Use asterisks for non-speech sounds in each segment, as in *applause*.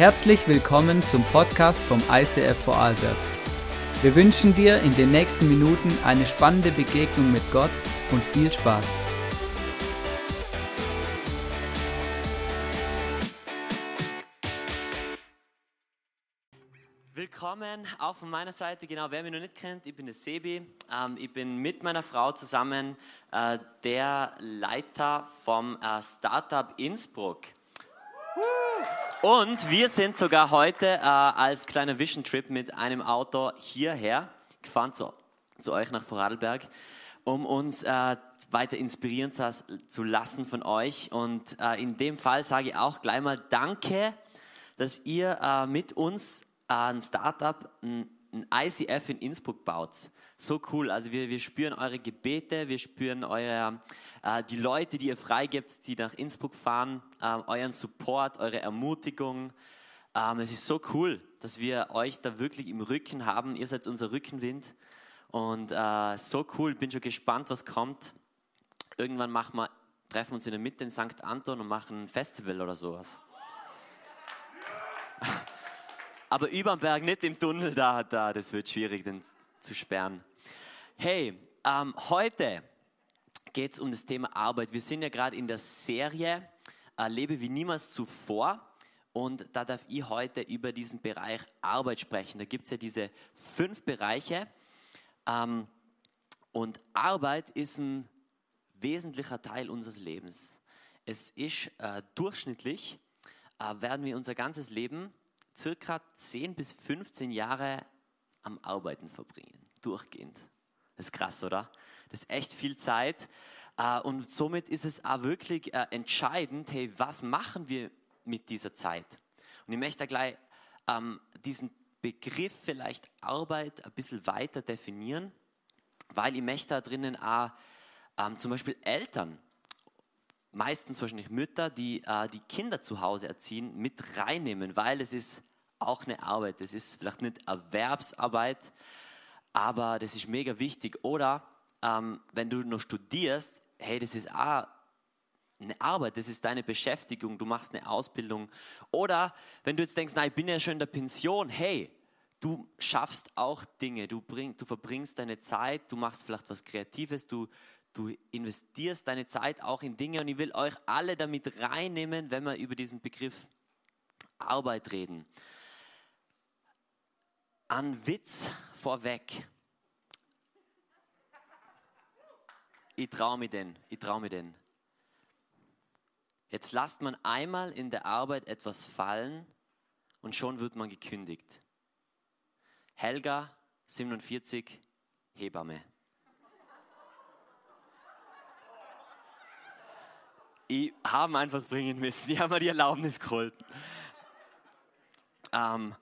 Herzlich willkommen zum Podcast vom ICF Vorarlberg. Wir wünschen dir in den nächsten Minuten eine spannende Begegnung mit Gott und viel Spaß. Willkommen auch von meiner Seite. Genau, wer mich noch nicht kennt, ich bin der Sebi. Ähm, ich bin mit meiner Frau zusammen äh, der Leiter vom äh, Startup Innsbruck. Und wir sind sogar heute äh, als kleiner Vision Trip mit einem Auto hierher gefahren zu, zu euch nach Vorarlberg, um uns äh, weiter inspirieren zu, zu, lassen von euch. Und äh, in dem Fall sage ich auch gleich mal Danke, dass ihr äh, mit uns ein Startup, ein, ein ICF in Innsbruck baut so cool. Also wir, wir spüren eure Gebete, wir spüren eure, äh, die Leute, die ihr freigibt, die nach Innsbruck fahren, äh, euren Support, eure Ermutigung. Ähm, es ist so cool, dass wir euch da wirklich im Rücken haben. Ihr seid unser Rückenwind. Und äh, so cool, bin schon gespannt, was kommt. Irgendwann machen wir, treffen wir uns in der Mitte in St. Anton und machen ein Festival oder sowas. *laughs* Aber über dem Berg, nicht im Tunnel, da, da, das wird schwierig, den zu sperren. Hey, ähm, heute geht es um das Thema Arbeit. Wir sind ja gerade in der Serie äh, Lebe wie niemals zuvor. Und da darf ich heute über diesen Bereich Arbeit sprechen. Da gibt es ja diese fünf Bereiche. Ähm, und Arbeit ist ein wesentlicher Teil unseres Lebens. Es ist äh, durchschnittlich, äh, werden wir unser ganzes Leben circa 10 bis 15 Jahre am Arbeiten verbringen, durchgehend. Das ist krass, oder? Das ist echt viel Zeit. Äh, und somit ist es auch wirklich äh, entscheidend, hey, was machen wir mit dieser Zeit? Und ich möchte gleich ähm, diesen Begriff vielleicht Arbeit ein bisschen weiter definieren, weil ich möchte da drinnen auch ähm, zum Beispiel Eltern, meistens wahrscheinlich Mütter, die äh, die Kinder zu Hause erziehen, mit reinnehmen, weil es ist auch eine Arbeit. Das ist vielleicht nicht Erwerbsarbeit, aber das ist mega wichtig. Oder ähm, wenn du noch studierst, hey, das ist auch eine Arbeit, das ist deine Beschäftigung, du machst eine Ausbildung. Oder wenn du jetzt denkst, na, ich bin ja schon in der Pension, hey, du schaffst auch Dinge, du, bring, du verbringst deine Zeit, du machst vielleicht was Kreatives, du, du investierst deine Zeit auch in Dinge und ich will euch alle damit reinnehmen, wenn wir über diesen Begriff Arbeit reden an Witz vorweg. Ich traue mir den, ich traue mir den. Jetzt lasst man einmal in der Arbeit etwas fallen und schon wird man gekündigt. Helga, 47, Hebamme. Ich habe einfach bringen müssen. Die haben mir die Erlaubnis geholt. Ähm,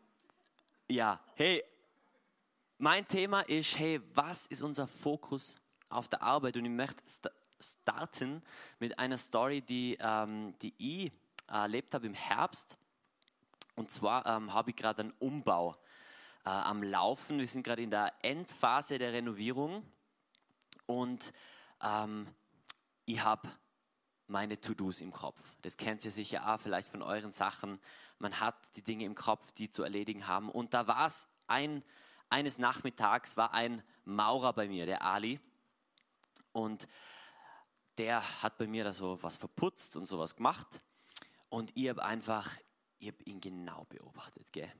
ja, hey, mein Thema ist, hey, was ist unser Fokus auf der Arbeit? Und ich möchte st starten mit einer Story, die, ähm, die ich erlebt habe im Herbst. Und zwar ähm, habe ich gerade einen Umbau äh, am Laufen. Wir sind gerade in der Endphase der Renovierung. Und ähm, ich habe meine To-Dos im Kopf. Das kennt ihr sicher auch vielleicht von euren Sachen. Man hat die Dinge im Kopf, die zu erledigen haben. Und da war es ein, eines Nachmittags war ein Maurer bei mir, der Ali. Und der hat bei mir da so was verputzt und sowas gemacht. Und ich habe einfach, ich habe ihn genau beobachtet, gell?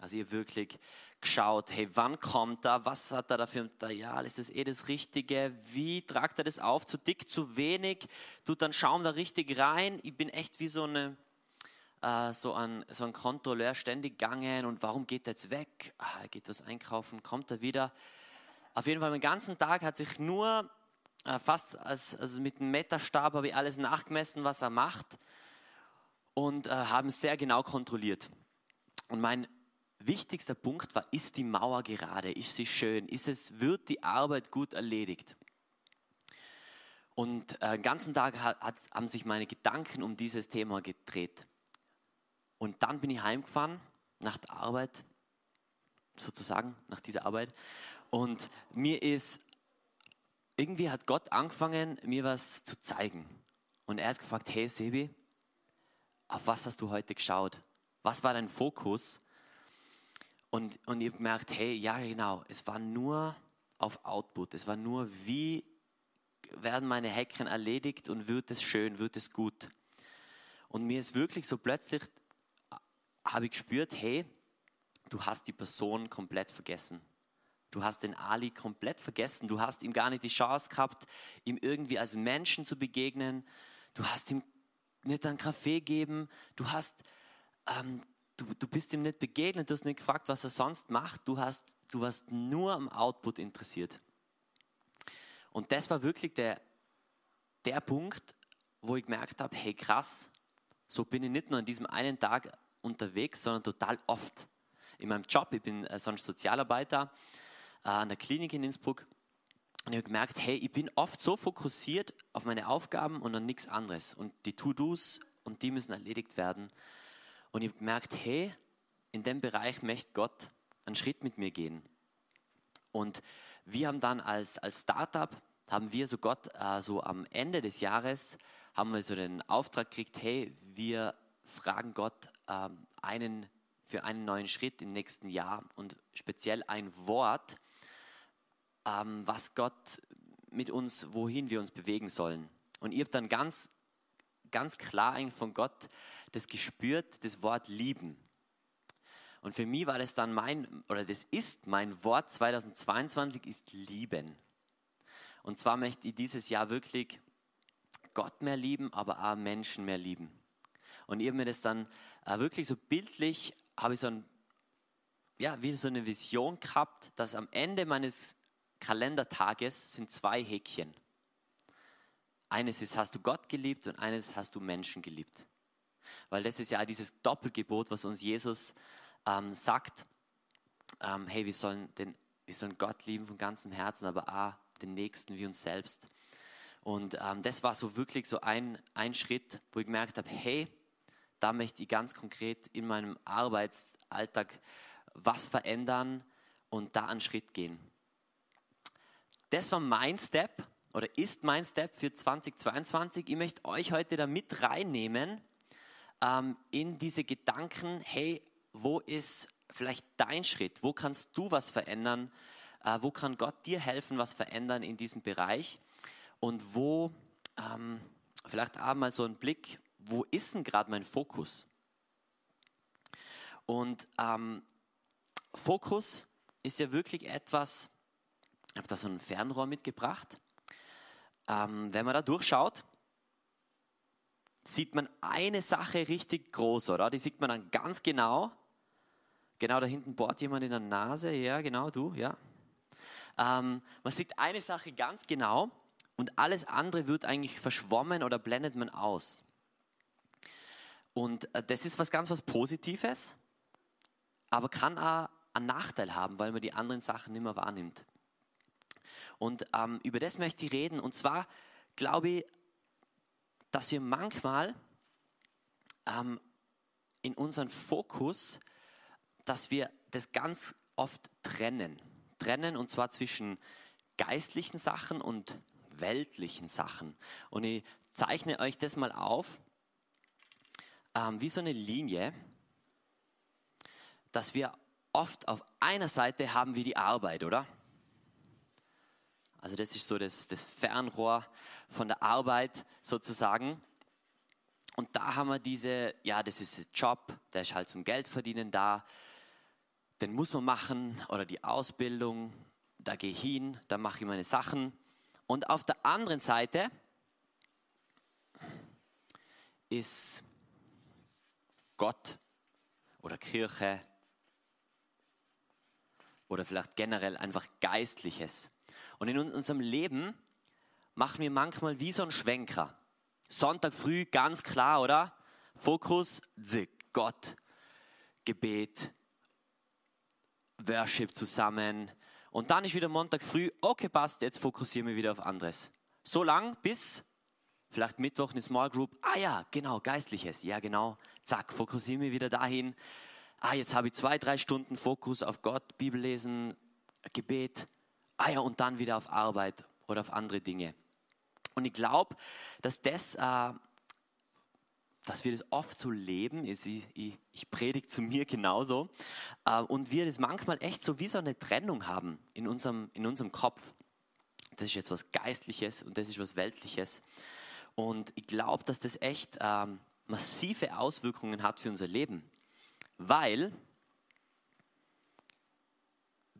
Also ihr wirklich geschaut, hey, wann kommt er, was hat er da für ein Material, ist das eh das Richtige, wie tragt er das auf, zu dick, zu wenig, tut dann Schaum da richtig rein. Ich bin echt wie so, eine, äh, so, ein, so ein Kontrolleur ständig gegangen und warum geht er jetzt weg? Ah, er geht was einkaufen, kommt er wieder. Auf jeden Fall, den ganzen Tag hat sich nur fast als, also mit einem Meterstab habe ich alles nachgemessen, was er macht und äh, haben sehr genau kontrolliert. Und mein wichtigster Punkt war, ist die Mauer gerade, ist sie schön, ist es, wird die Arbeit gut erledigt? Und äh, den ganzen Tag hat, hat, haben sich meine Gedanken um dieses Thema gedreht. Und dann bin ich heimgefahren nach der Arbeit, sozusagen nach dieser Arbeit. Und mir ist, irgendwie hat Gott angefangen, mir was zu zeigen. Und er hat gefragt, hey Sebi, auf was hast du heute geschaut? Was war dein Fokus? Und, und ich habe gemerkt, hey, ja genau, es war nur auf Output. Es war nur, wie werden meine Häkchen erledigt und wird es schön, wird es gut. Und mir ist wirklich so plötzlich, habe ich gespürt, hey, du hast die Person komplett vergessen. Du hast den Ali komplett vergessen. Du hast ihm gar nicht die Chance gehabt, ihm irgendwie als Menschen zu begegnen. Du hast ihm nicht einen Kaffee gegeben. Du hast, ähm, du, du bist ihm nicht begegnet. Du hast nicht gefragt, was er sonst macht. Du hast, du warst nur am Output interessiert. Und das war wirklich der, der Punkt, wo ich gemerkt habe, hey krass, so bin ich nicht nur an diesem einen Tag unterwegs, sondern total oft. In meinem Job, ich bin äh, sonst Sozialarbeiter an der Klinik in Innsbruck und ich habe gemerkt, hey, ich bin oft so fokussiert auf meine Aufgaben und an nichts anderes. Und die To-Dos und die müssen erledigt werden. Und ich habe gemerkt, hey, in dem Bereich möchte Gott einen Schritt mit mir gehen. Und wir haben dann als, als Startup, haben wir so Gott, äh, so am Ende des Jahres, haben wir so den Auftrag gekriegt, hey, wir fragen Gott ähm, einen, für einen neuen Schritt im nächsten Jahr und speziell ein Wort, was Gott mit uns, wohin wir uns bewegen sollen. Und ihr habt dann ganz, ganz klar eigentlich von Gott das gespürt, das Wort lieben. Und für mich war das dann mein, oder das ist mein Wort 2022 ist lieben. Und zwar möchte ich dieses Jahr wirklich Gott mehr lieben, aber auch Menschen mehr lieben. Und ich habe mir das dann äh, wirklich so bildlich, habe ich so ein, ja, wie so eine Vision gehabt, dass am Ende meines Kalendertages sind zwei Häkchen. Eines ist, hast du Gott geliebt und eines hast du Menschen geliebt. Weil das ist ja dieses Doppelgebot, was uns Jesus ähm, sagt. Ähm, hey, wir sollen, den, wir sollen Gott lieben von ganzem Herzen, aber auch den Nächsten wie uns selbst. Und ähm, das war so wirklich so ein, ein Schritt, wo ich gemerkt habe, hey, da möchte ich ganz konkret in meinem Arbeitsalltag was verändern und da einen Schritt gehen. Das war mein Step oder ist mein Step für 2022. Ich möchte euch heute da mit reinnehmen ähm, in diese Gedanken, hey, wo ist vielleicht dein Schritt? Wo kannst du was verändern? Äh, wo kann Gott dir helfen, was verändern in diesem Bereich? und wo, ähm, vielleicht auch mal so ein Blick, wo ist denn gerade mein Fokus? Und ähm, Fokus ist ja wirklich etwas, ich habe da so ein Fernrohr mitgebracht. Ähm, wenn man da durchschaut, sieht man eine Sache richtig groß, oder? Die sieht man dann ganz genau. Genau da hinten bohrt jemand in der Nase. Ja, genau, du, ja. Ähm, man sieht eine Sache ganz genau und alles andere wird eigentlich verschwommen oder blendet man aus. Und äh, das ist was ganz was Positives, aber kann auch einen Nachteil haben, weil man die anderen Sachen nicht mehr wahrnimmt. Und ähm, über das möchte ich reden. Und zwar glaube ich, dass wir manchmal ähm, in unserem Fokus, dass wir das ganz oft trennen. Trennen und zwar zwischen geistlichen Sachen und weltlichen Sachen. Und ich zeichne euch das mal auf, ähm, wie so eine Linie, dass wir oft auf einer Seite haben wir die Arbeit, oder? Also das ist so das, das Fernrohr von der Arbeit sozusagen. Und da haben wir diese, ja, das ist ein Job, der ist halt zum Geld verdienen da. Den muss man machen oder die Ausbildung, da gehe ich hin, da mache ich meine Sachen. Und auf der anderen Seite ist Gott oder Kirche oder vielleicht generell einfach Geistliches. Und in unserem Leben machen wir manchmal wie so ein Schwenker. Sonntag früh ganz klar, oder? Fokus, Gott, Gebet, Worship zusammen, und dann ist wieder Montag früh, okay, passt, jetzt fokussieren wir wieder auf anderes. So lang bis vielleicht Mittwoch eine Small Group. Ah ja, genau, Geistliches. Ja, genau. Zack, fokussieren wir wieder dahin. Ah, jetzt habe ich zwei, drei Stunden Fokus auf Gott, Bibel lesen, Gebet. Ah ja, und dann wieder auf Arbeit oder auf andere Dinge. Und ich glaube, dass das äh, dass wir das oft so leben. Ich, ich, ich predige zu mir genauso. Äh, und wir das manchmal echt so wie so eine Trennung haben in unserem, in unserem Kopf. Das ist jetzt was Geistliches und das ist was Weltliches. Und ich glaube, dass das echt ähm, massive Auswirkungen hat für unser Leben. Weil,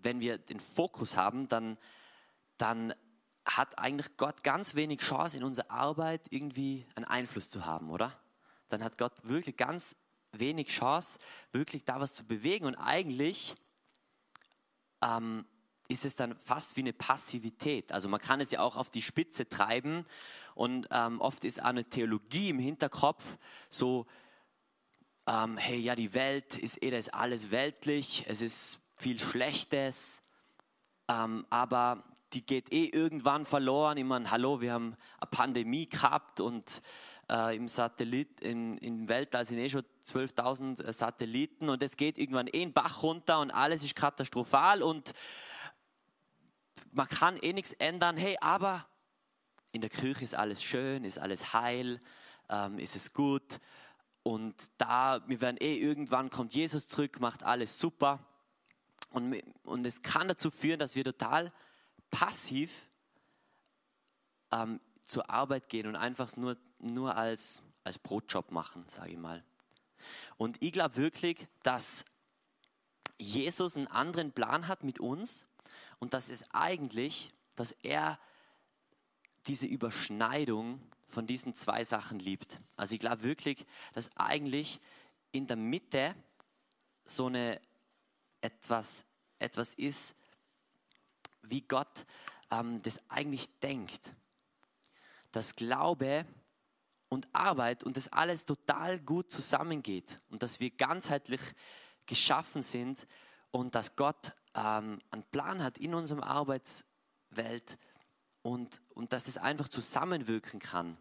wenn wir den Fokus haben, dann, dann hat eigentlich Gott ganz wenig Chance in unserer Arbeit irgendwie einen Einfluss zu haben, oder? Dann hat Gott wirklich ganz wenig Chance, wirklich da was zu bewegen. Und eigentlich ähm, ist es dann fast wie eine Passivität. Also man kann es ja auch auf die Spitze treiben und ähm, oft ist auch eine Theologie im Hinterkopf so, ähm, hey, ja, die Welt ist eh, das ist alles weltlich, es ist viel Schlechtes, ähm, aber die geht eh irgendwann verloren. Ich meine, hallo, wir haben eine Pandemie gehabt und äh, im Satellit, in, im Weltall sind eh schon 12.000 äh, Satelliten und es geht irgendwann eh ein Bach runter und alles ist katastrophal und man kann eh nichts ändern. Hey, aber in der Kirche ist alles schön, ist alles heil, ähm, ist es gut und da, wir werden eh irgendwann kommt Jesus zurück, macht alles super und, und es kann dazu führen, dass wir total passiv ähm, zur Arbeit gehen und einfach nur, nur als, als Brotjob machen, sage ich mal. Und ich glaube wirklich, dass Jesus einen anderen Plan hat mit uns und dass es eigentlich, dass er diese Überschneidung von diesen zwei Sachen liebt. Also ich glaube wirklich, dass eigentlich in der Mitte so eine etwas, etwas ist, wie Gott ähm, das eigentlich denkt. Dass Glaube und Arbeit und das alles total gut zusammengeht und dass wir ganzheitlich geschaffen sind und dass Gott ähm, einen Plan hat in unserem Arbeitswelt und, und dass das einfach zusammenwirken kann.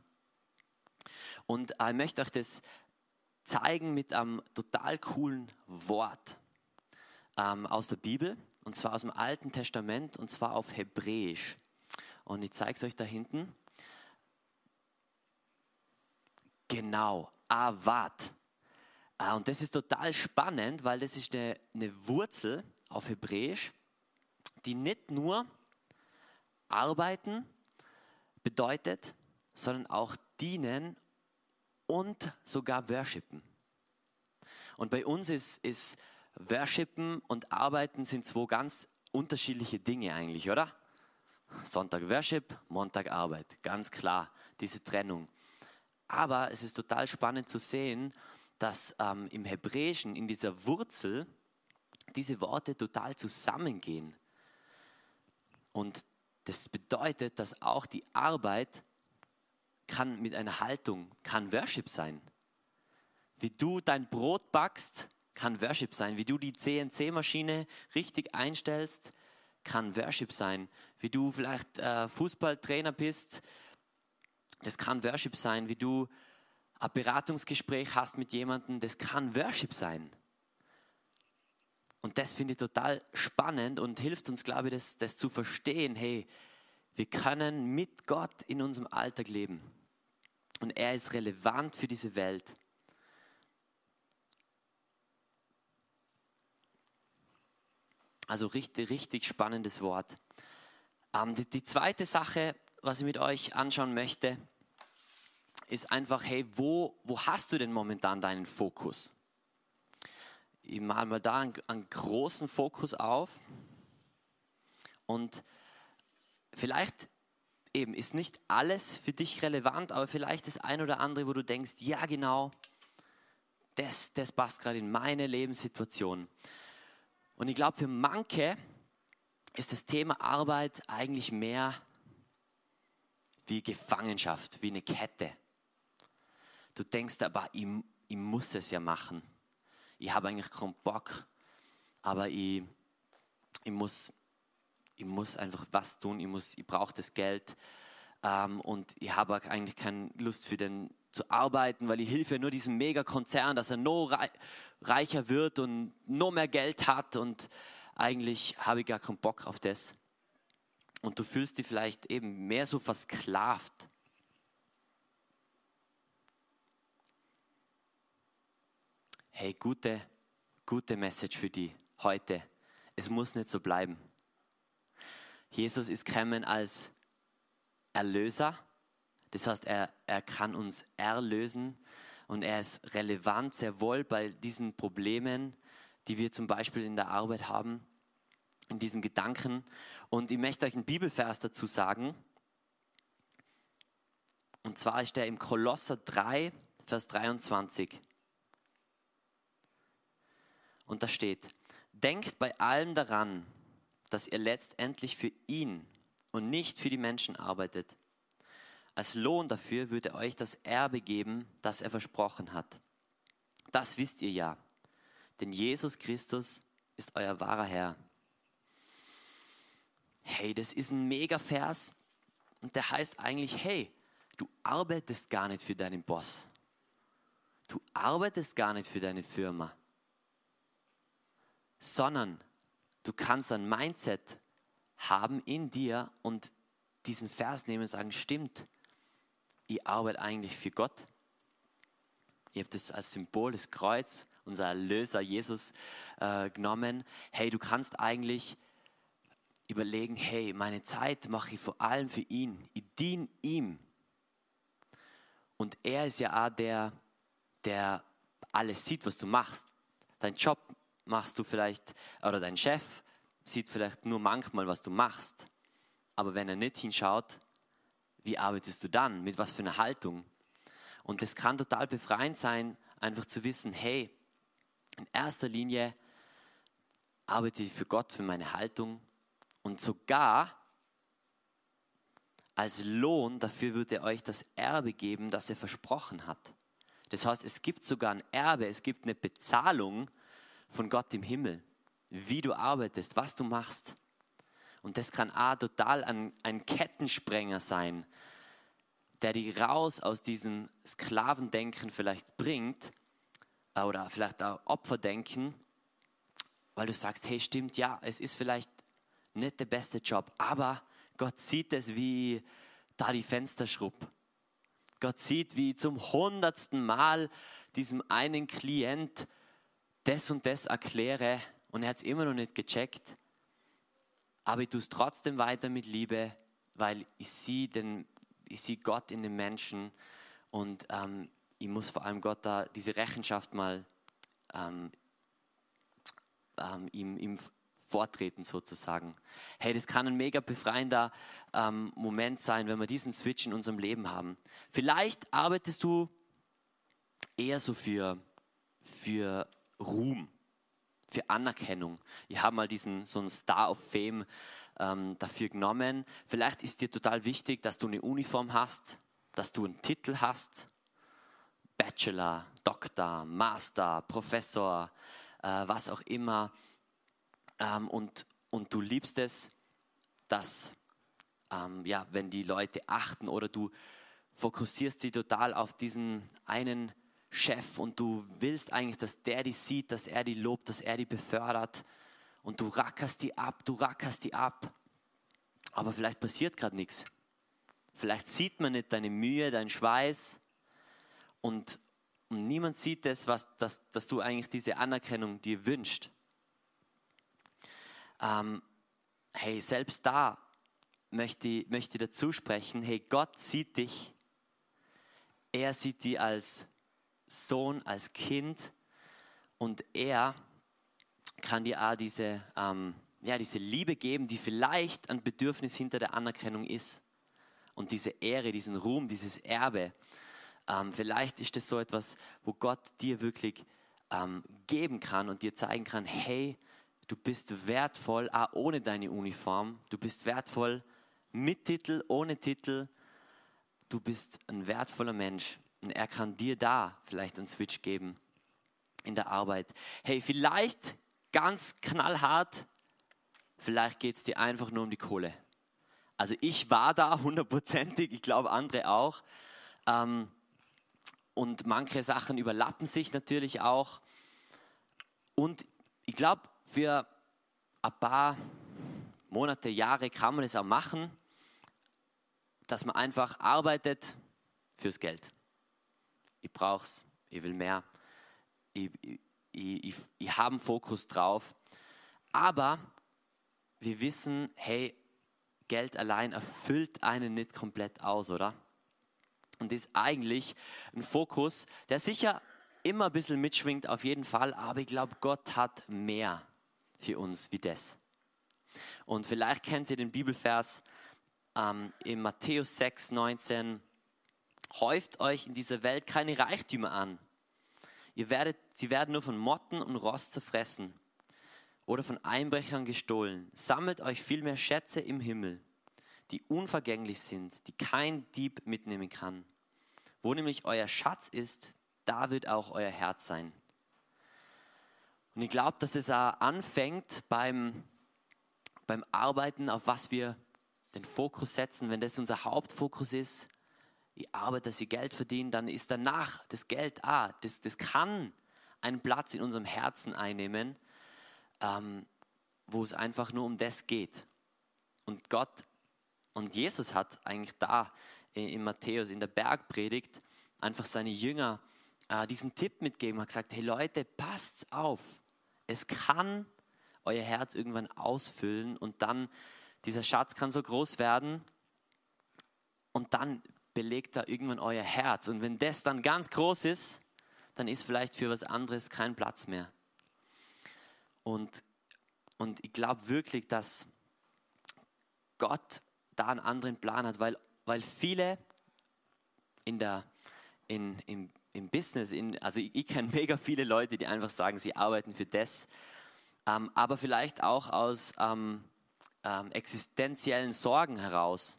Und äh, ich möchte euch das zeigen mit einem total coolen Wort ähm, aus der Bibel und zwar aus dem Alten Testament und zwar auf Hebräisch. Und ich zeige es euch da hinten. Genau, Avat. Ah, und das ist total spannend, weil das ist eine, eine Wurzel auf Hebräisch, die nicht nur arbeiten bedeutet, sondern auch dienen und sogar worshipen. Und bei uns ist, ist Worshipen und Arbeiten sind zwei ganz unterschiedliche Dinge eigentlich, oder? Sonntag Worship, Montag Arbeit, ganz klar, diese Trennung. Aber es ist total spannend zu sehen, dass ähm, im Hebräischen, in dieser Wurzel, diese Worte total zusammengehen. Und das bedeutet, dass auch die Arbeit kann mit einer Haltung, kann Worship sein. Wie du dein Brot backst, kann Worship sein. Wie du die CNC-Maschine richtig einstellst, kann Worship sein. Wie du vielleicht äh, Fußballtrainer bist, das kann Worship sein. Wie du ein Beratungsgespräch hast mit jemandem, das kann Worship sein. Und das finde ich total spannend und hilft uns, glaube ich, das, das zu verstehen. Hey, wir können mit Gott in unserem Alltag leben. Und er ist relevant für diese Welt. Also richtig, richtig spannendes Wort. Ähm, die, die zweite Sache, was ich mit euch anschauen möchte, ist einfach, hey, wo, wo hast du denn momentan deinen Fokus? Ich mal mal da einen, einen großen Fokus auf und vielleicht eben ist nicht alles für dich relevant, aber vielleicht das ein oder andere, wo du denkst, ja genau, das, das passt gerade in meine Lebenssituation. Und ich glaube, für manche ist das Thema Arbeit eigentlich mehr wie Gefangenschaft, wie eine Kette. Du denkst aber, ich, ich muss es ja machen. Ich habe eigentlich keinen Bock, aber ich, ich, muss, ich muss einfach was tun, ich, ich brauche das Geld ähm, und ich habe eigentlich keine Lust für den zu arbeiten, weil ich hilfe nur diesem Megakonzern, dass er noch reicher wird und noch mehr Geld hat und eigentlich habe ich gar keinen Bock auf das. Und du fühlst dich vielleicht eben mehr so versklavt. hey, gute, gute Message für die heute. Es muss nicht so bleiben. Jesus ist gekommen als Erlöser. Das heißt, er, er kann uns erlösen und er ist relevant, sehr wohl bei diesen Problemen, die wir zum Beispiel in der Arbeit haben, in diesem Gedanken. Und ich möchte euch einen Bibelvers dazu sagen. Und zwar ist der im Kolosser 3, Vers 23. Und da steht, denkt bei allem daran, dass ihr letztendlich für ihn und nicht für die Menschen arbeitet. Als Lohn dafür würde er euch das Erbe geben, das er versprochen hat. Das wisst ihr ja, denn Jesus Christus ist euer wahrer Herr. Hey, das ist ein mega Vers und der heißt eigentlich, hey, du arbeitest gar nicht für deinen Boss. Du arbeitest gar nicht für deine Firma, sondern du kannst ein Mindset haben in dir und diesen Vers nehmen und sagen, stimmt, ich arbeite eigentlich für Gott. Ich habe das als Symbol des Kreuz, unser Erlöser Jesus, äh, genommen. Hey, du kannst eigentlich überlegen, hey, meine Zeit mache ich vor allem für ihn. Ich diene ihm. Und er ist ja auch der, der alles sieht, was du machst. Dein Job machst du vielleicht, oder dein Chef sieht vielleicht nur manchmal, was du machst. Aber wenn er nicht hinschaut, wie arbeitest du dann? Mit was für einer Haltung? Und es kann total befreiend sein, einfach zu wissen, hey, in erster Linie arbeite ich für Gott, für meine Haltung und sogar als Lohn dafür wird er euch das Erbe geben, das er versprochen hat. Das heißt, es gibt sogar ein Erbe, es gibt eine Bezahlung von Gott im Himmel, wie du arbeitest, was du machst. Und das kann auch total ein, ein Kettensprenger sein, der dich raus aus diesem Sklavendenken vielleicht bringt äh, oder vielleicht auch Opferdenken, weil du sagst, hey stimmt, ja, es ist vielleicht nicht der beste Job, aber Gott sieht es wie da die Fenster schrubb. Gott sieht, wie zum hundertsten Mal diesem einen Klient das und das erkläre und er hat es immer noch nicht gecheckt aber ich tue es trotzdem weiter mit Liebe, weil ich sehe, den, ich sehe Gott in den Menschen und ähm, ich muss vor allem Gott da diese Rechenschaft mal ähm, ähm, ihm, ihm vortreten sozusagen. Hey, das kann ein mega befreiender ähm, Moment sein, wenn wir diesen Switch in unserem Leben haben. Vielleicht arbeitest du eher so für, für Ruhm für Anerkennung. Ich habe mal diesen so einen Star of Fame ähm, dafür genommen. Vielleicht ist dir total wichtig, dass du eine Uniform hast, dass du einen Titel hast. Bachelor, Doktor, Master, Professor, äh, was auch immer. Ähm, und, und du liebst es, dass, ähm, ja, wenn die Leute achten oder du fokussierst sie total auf diesen einen Chef und du willst eigentlich, dass der die sieht, dass er die lobt, dass er die befördert und du rackerst die ab, du rackerst die ab. Aber vielleicht passiert gerade nichts. Vielleicht sieht man nicht deine Mühe, deinen Schweiß und, und niemand sieht das, was, dass, dass du eigentlich diese Anerkennung dir wünscht. Ähm, hey, selbst da möchte ich, möchte ich dazu sprechen, hey, Gott sieht dich. Er sieht dich als Sohn, als Kind und er kann dir auch diese, ähm, ja, diese Liebe geben, die vielleicht ein Bedürfnis hinter der Anerkennung ist. Und diese Ehre, diesen Ruhm, dieses Erbe. Ähm, vielleicht ist das so etwas, wo Gott dir wirklich ähm, geben kann und dir zeigen kann, hey, du bist wertvoll, auch ohne deine Uniform. Du bist wertvoll mit Titel, ohne Titel. Du bist ein wertvoller Mensch. Und er kann dir da vielleicht einen Switch geben in der Arbeit. Hey, vielleicht ganz knallhart, vielleicht geht es dir einfach nur um die Kohle. Also ich war da hundertprozentig, ich glaube andere auch. Ähm, und manche Sachen überlappen sich natürlich auch. Und ich glaube, für ein paar Monate, Jahre kann man es auch machen, dass man einfach arbeitet fürs Geld ich brauche es, ich will mehr. ich, ich, ich, ich habe einen Fokus drauf. Aber wir wissen, hey, Geld allein erfüllt einen nicht komplett aus, oder? Und ist eigentlich ein Fokus, der sicher immer ein bisschen mitschwingt, auf jeden Fall, aber ich glaube, Gott hat mehr für uns wie das. Und vielleicht kennt ihr den Bibelvers ähm, in Matthäus 6, 19. Häuft euch in dieser Welt keine Reichtümer an. Ihr werdet, sie werden nur von Motten und Rost zerfressen oder von Einbrechern gestohlen. Sammelt euch vielmehr Schätze im Himmel, die unvergänglich sind, die kein Dieb mitnehmen kann. Wo nämlich euer Schatz ist, da wird auch euer Herz sein. Und ich glaube, dass es auch anfängt beim, beim Arbeiten, auf was wir den Fokus setzen. Wenn das unser Hauptfokus ist, ich arbeite, dass ich Geld verdiene, dann ist danach das Geld, ah, das, das kann einen Platz in unserem Herzen einnehmen, ähm, wo es einfach nur um das geht. Und Gott und Jesus hat eigentlich da in Matthäus in der Bergpredigt einfach seine Jünger äh, diesen Tipp mitgegeben, hat gesagt, hey Leute, passt auf, es kann euer Herz irgendwann ausfüllen und dann dieser Schatz kann so groß werden und dann belegt da irgendwann euer Herz. Und wenn das dann ganz groß ist, dann ist vielleicht für was anderes kein Platz mehr. Und, und ich glaube wirklich, dass Gott da einen anderen Plan hat, weil, weil viele in der, in, im, im Business, in, also ich, ich kenne mega viele Leute, die einfach sagen, sie arbeiten für das, ähm, aber vielleicht auch aus ähm, ähm, existenziellen Sorgen heraus,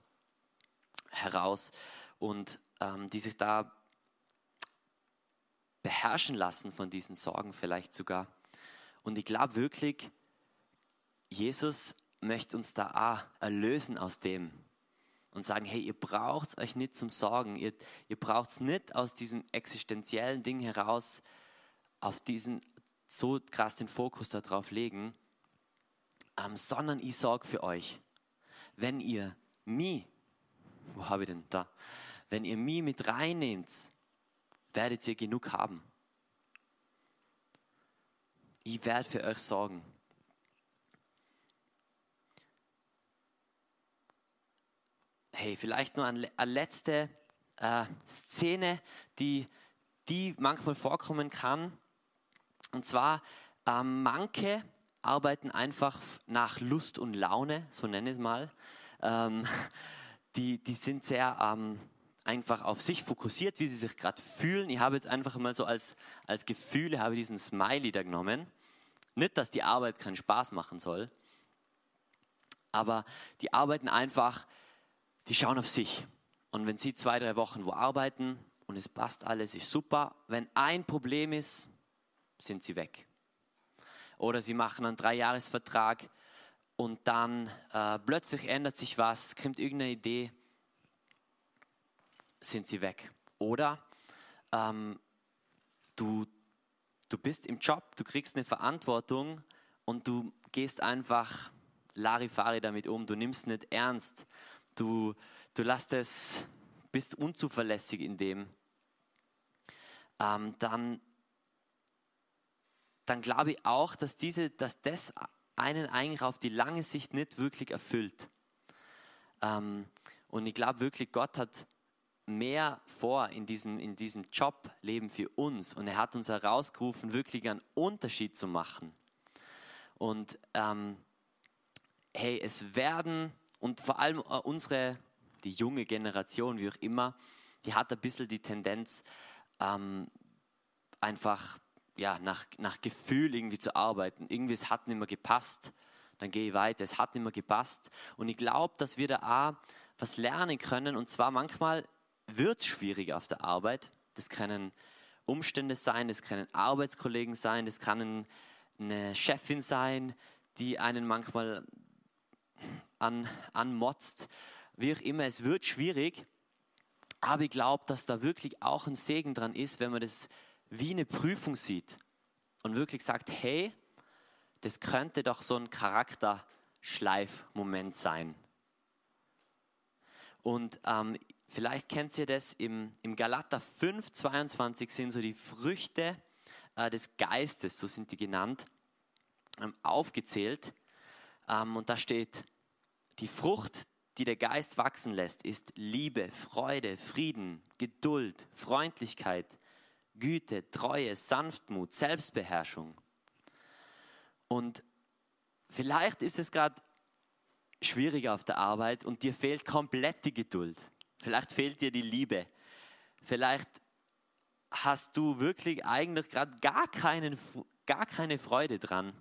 heraus und ähm, die sich da beherrschen lassen von diesen Sorgen vielleicht sogar. Und ich glaube wirklich, Jesus möchte uns da auch erlösen aus dem und sagen, hey, ihr braucht euch nicht zum Sorgen, ihr, ihr braucht es nicht aus diesem existenziellen Ding heraus auf diesen so krass den Fokus darauf legen, ähm, sondern ich sorge für euch. Wenn ihr mich, wo habe ich denn da? Wenn ihr mich mit reinnehmt, werdet ihr genug haben. Ich werde für euch sorgen. Hey, vielleicht nur eine, letzte äh, Szene, die, die manchmal vorkommen kann. Und zwar, ähm, manche arbeiten einfach nach Lust und Laune, so nenne ich es mal. Ähm, die, die sind sehr ähm, einfach auf sich fokussiert, wie sie sich gerade fühlen. Ich habe jetzt einfach mal so als, als Gefühle, habe diesen Smiley da genommen. Nicht, dass die Arbeit keinen Spaß machen soll, aber die arbeiten einfach die schauen auf sich. Und wenn sie zwei, drei Wochen wo arbeiten und es passt alles, ist super. Wenn ein Problem ist, sind sie weg. Oder sie machen einen Dreijahresvertrag und dann äh, plötzlich ändert sich was, kommt irgendeine Idee, sind sie weg. Oder ähm, du, du bist im Job, du kriegst eine Verantwortung und du gehst einfach Larifari damit um, du nimmst nicht ernst. Du, du lässt es, bist unzuverlässig in dem, ähm, dann, dann glaube ich auch, dass, diese, dass das einen eigentlich auf die lange Sicht nicht wirklich erfüllt. Ähm, und ich glaube wirklich, Gott hat mehr vor in diesem, in diesem Jobleben für uns. Und er hat uns herausgerufen, wirklich einen Unterschied zu machen. Und ähm, hey, es werden und vor allem äh, unsere, die junge Generation, wie auch immer, die hat ein bisschen die Tendenz, ähm, einfach ja, nach, nach Gefühl irgendwie zu arbeiten. Irgendwie, es hat nicht mehr gepasst, dann gehe ich weiter, es hat nicht mehr gepasst. Und ich glaube, dass wir da auch was lernen können. Und zwar manchmal wird es schwierig auf der Arbeit. Das können Umstände sein, das können Arbeitskollegen sein, das kann eine Chefin sein, die einen manchmal an, anmotzt, wie auch immer, es wird schwierig, aber ich glaube, dass da wirklich auch ein Segen dran ist, wenn man das wie eine Prüfung sieht und wirklich sagt, hey, das könnte doch so ein Charakterschleifmoment sein. Und ähm, vielleicht kennt ihr das, im, im Galater 5, 22 sind so die Früchte äh, des Geistes, so sind die genannt, ähm, aufgezählt. Ähm, und da steht, die Frucht, die der Geist wachsen lässt, ist Liebe, Freude, Frieden, Geduld, Freundlichkeit, Güte, Treue, Sanftmut, Selbstbeherrschung. Und vielleicht ist es gerade schwieriger auf der Arbeit und dir fehlt komplett die Geduld. Vielleicht fehlt dir die Liebe. Vielleicht hast du wirklich eigentlich gerade gar, gar keine Freude dran.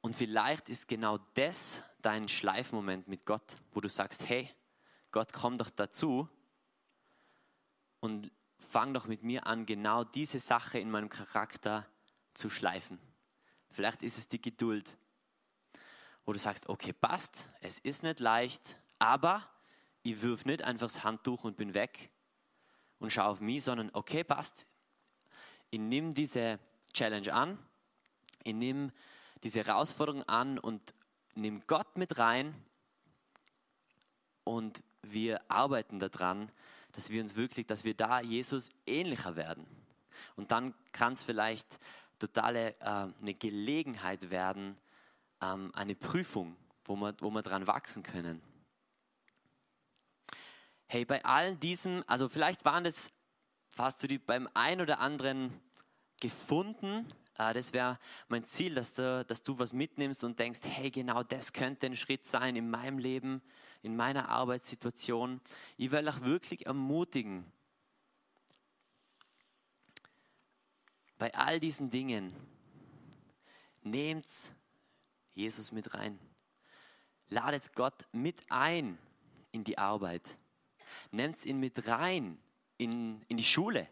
Und vielleicht ist genau das dein Schleifmoment mit Gott, wo du sagst, hey, Gott, komm doch dazu und fang doch mit mir an, genau diese Sache in meinem Charakter zu schleifen. Vielleicht ist es die Geduld, wo du sagst, okay, passt, es ist nicht leicht, aber ich wirf nicht einfach das Handtuch und bin weg und schau auf mich, sondern okay, passt, ich nehme diese Challenge an, ich nehme diese Herausforderung an und nehme Gott mit rein und wir arbeiten daran, dass wir uns wirklich, dass wir da Jesus ähnlicher werden. Und dann kann es vielleicht totale äh, eine Gelegenheit werden, ähm, eine Prüfung, wo wir, wo wir dran wachsen können. Hey, bei allen diesem, also vielleicht waren das, hast du die beim einen oder anderen gefunden. Äh, das wäre mein Ziel, dass du, dass du was mitnimmst und denkst, hey, genau das könnte ein Schritt sein in meinem Leben, in meiner Arbeitssituation. Ich will auch wirklich ermutigen, bei all diesen Dingen, nehmt Jesus mit rein. Ladet Gott mit ein in die Arbeit. Nehmt ihn mit rein in, in die Schule.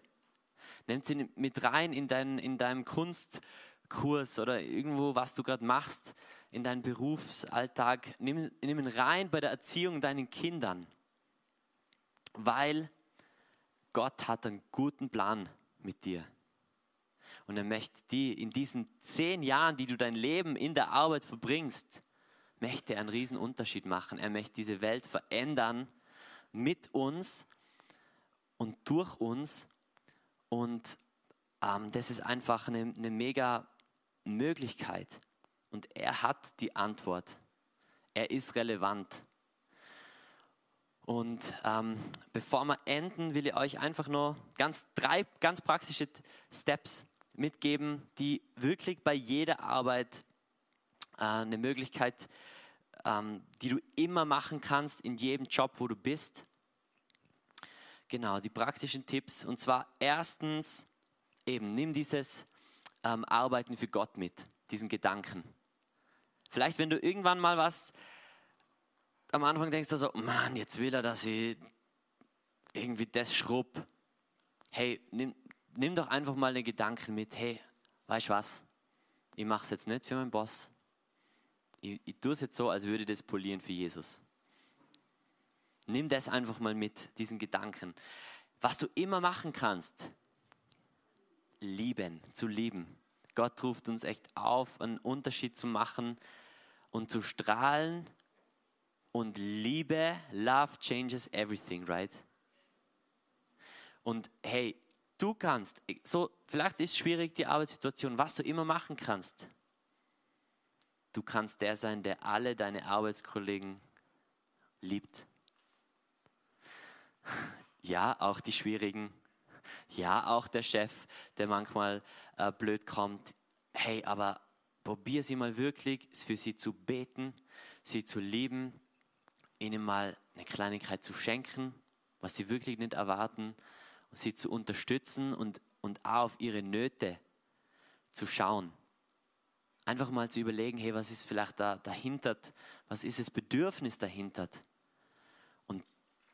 Nehmt ihn mit rein in, dein, in deinem Kunstkurs oder irgendwo, was du gerade machst, in deinen Berufsalltag. Nimm, nimm ihn rein bei der Erziehung deinen Kindern. Weil Gott hat einen guten Plan mit dir. Und er möchte die in diesen zehn Jahren, die du dein Leben in der Arbeit verbringst, möchte er einen riesen Unterschied machen. Er möchte diese Welt verändern mit uns und durch uns. Und ähm, das ist einfach eine, eine mega Möglichkeit. Und er hat die Antwort. Er ist relevant. Und ähm, bevor wir enden, will ich euch einfach nur ganz drei ganz praktische Steps mitgeben, die wirklich bei jeder Arbeit äh, eine Möglichkeit, ähm, die du immer machen kannst in jedem Job, wo du bist. Genau, die praktischen Tipps. Und zwar erstens eben, nimm dieses ähm, Arbeiten für Gott mit, diesen Gedanken. Vielleicht, wenn du irgendwann mal was am Anfang denkst, du so, Mann, jetzt will er, dass ich irgendwie das schrubb. Hey, nimm, nimm doch einfach mal den Gedanken mit, hey, weißt du was? Ich mache es jetzt nicht für meinen Boss. Ich, ich tue es jetzt so, als würde ich das polieren für Jesus. Nimm das einfach mal mit, diesen Gedanken. Was du immer machen kannst, lieben, zu lieben. Gott ruft uns echt auf, einen Unterschied zu machen und zu strahlen. Und Liebe, Love changes everything, right? Und hey, du kannst, so vielleicht ist schwierig die Arbeitssituation, was du immer machen kannst. Du kannst der sein, der alle deine Arbeitskollegen liebt. Ja, auch die schwierigen. Ja, auch der Chef, der manchmal äh, blöd kommt. Hey, aber probier sie mal wirklich, für sie zu beten, sie zu lieben, ihnen mal eine Kleinigkeit zu schenken, was sie wirklich nicht erwarten sie zu unterstützen und, und auch auf ihre Nöte zu schauen. Einfach mal zu überlegen, hey, was ist vielleicht da dahinter, was ist das Bedürfnis dahinter?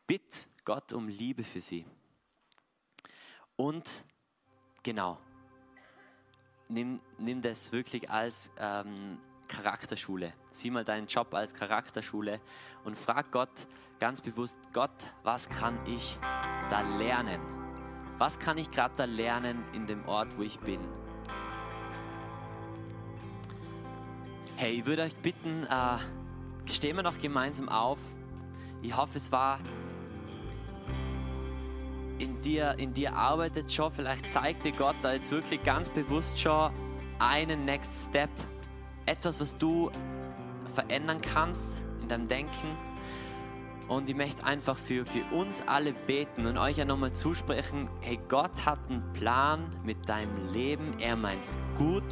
Bitt Gott um Liebe für sie. Und genau, nimm, nimm das wirklich als ähm, Charakterschule. Sieh mal deinen Job als Charakterschule und frag Gott ganz bewusst, Gott, was kann ich da lernen? Was kann ich gerade da lernen in dem Ort, wo ich bin? Hey, ich würde euch bitten, äh, stehen wir noch gemeinsam auf. Ich hoffe, es war in dir, in dir arbeitet schon. Vielleicht zeigt dir Gott da jetzt wirklich ganz bewusst schon einen Next Step. Etwas, was du verändern kannst in deinem Denken. Und ich möchte einfach für, für uns alle beten und euch ja nochmal zusprechen, hey, Gott hat einen Plan mit deinem Leben. Er meint's gut.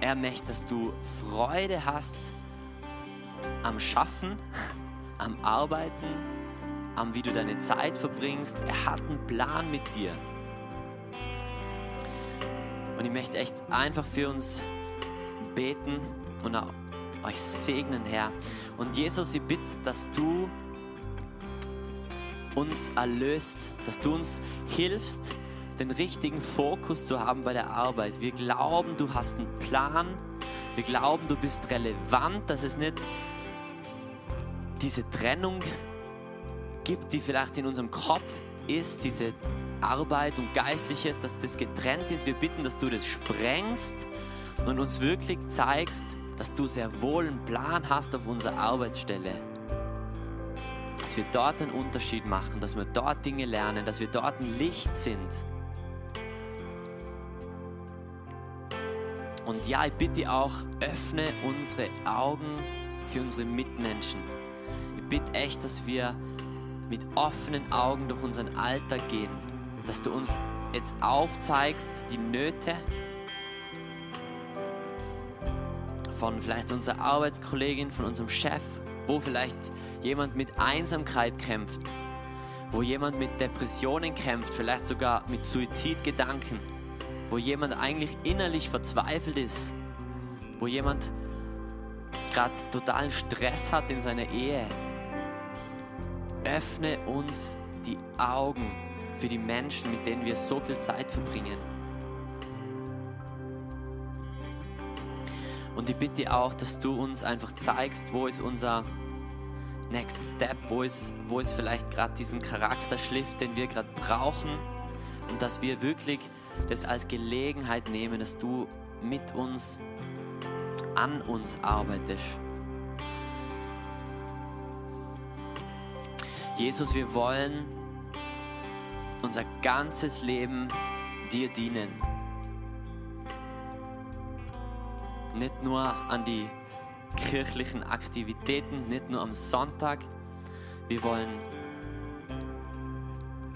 Er möchte, dass du Freude hast am Schaffen, am Arbeiten, wie du deine Zeit verbringst. Er hat einen Plan mit dir. Und ich möchte echt einfach für uns beten und euch segnen, Herr. Und Jesus, ich bitte, dass du uns erlöst, dass du uns hilfst, den richtigen Fokus zu haben bei der Arbeit. Wir glauben, du hast einen Plan. Wir glauben, du bist relevant, dass es nicht diese Trennung gibt, die vielleicht in unserem Kopf ist, diese Arbeit und Geistliches, dass das getrennt ist. Wir bitten, dass du das sprengst und uns wirklich zeigst, dass du sehr wohl einen Plan hast auf unserer Arbeitsstelle. Dass wir dort einen Unterschied machen, dass wir dort Dinge lernen, dass wir dort ein Licht sind. Und ja, ich bitte auch, öffne unsere Augen für unsere Mitmenschen. Ich bitte echt, dass wir mit offenen Augen durch unseren Alltag gehen, dass du uns jetzt aufzeigst, die Nöte von vielleicht unserer Arbeitskollegin, von unserem Chef, wo vielleicht jemand mit Einsamkeit kämpft, wo jemand mit Depressionen kämpft, vielleicht sogar mit Suizidgedanken, wo jemand eigentlich innerlich verzweifelt ist, wo jemand gerade totalen Stress hat in seiner Ehe. Öffne uns die Augen für die Menschen, mit denen wir so viel Zeit verbringen. Und ich bitte auch, dass du uns einfach zeigst, wo ist unser Next Step, wo ist, wo ist vielleicht gerade diesen Charakterschliff, den wir gerade brauchen und dass wir wirklich das als Gelegenheit nehmen, dass du mit uns, an uns arbeitest. Jesus, wir wollen unser ganzes Leben dir dienen. Nicht nur an die kirchlichen Aktivitäten, nicht nur am Sonntag. Wir wollen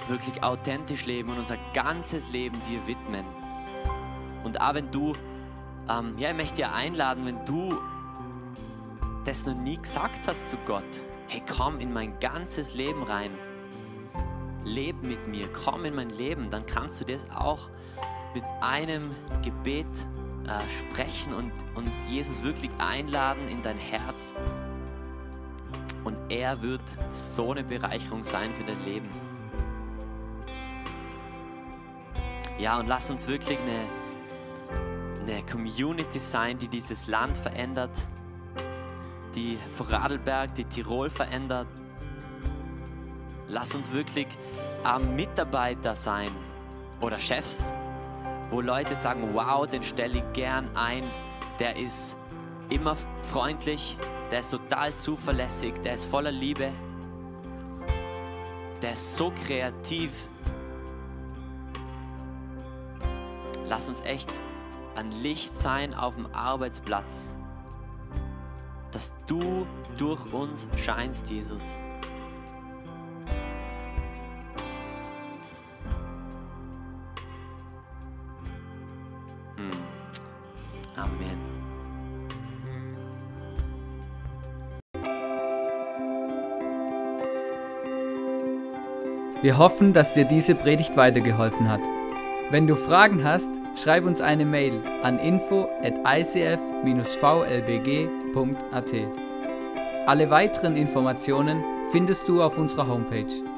wirklich authentisch leben und unser ganzes Leben dir widmen. Und auch wenn du, ähm, ja, ich möchte dir einladen, wenn du das noch nie gesagt hast zu Gott, hey, komm in mein ganzes Leben rein, leb mit mir, komm in mein Leben, dann kannst du das auch mit einem Gebet äh, sprechen und, und Jesus wirklich einladen in dein Herz. Und er wird so eine Bereicherung sein für dein Leben. Ja, und lass uns wirklich eine, eine Community sein, die dieses Land verändert, die Vorarlberg, die Tirol verändert. Lass uns wirklich äh, Mitarbeiter sein oder Chefs, wo Leute sagen, wow, den stelle ich gern ein, der ist immer freundlich, der ist total zuverlässig, der ist voller Liebe, der ist so kreativ. Lass uns echt ein Licht sein auf dem Arbeitsplatz, dass du durch uns scheinst, Jesus. Wir hoffen, dass dir diese Predigt weitergeholfen hat. Wenn du Fragen hast, schreib uns eine Mail an info at icf-vlbg.at. Alle weiteren Informationen findest du auf unserer Homepage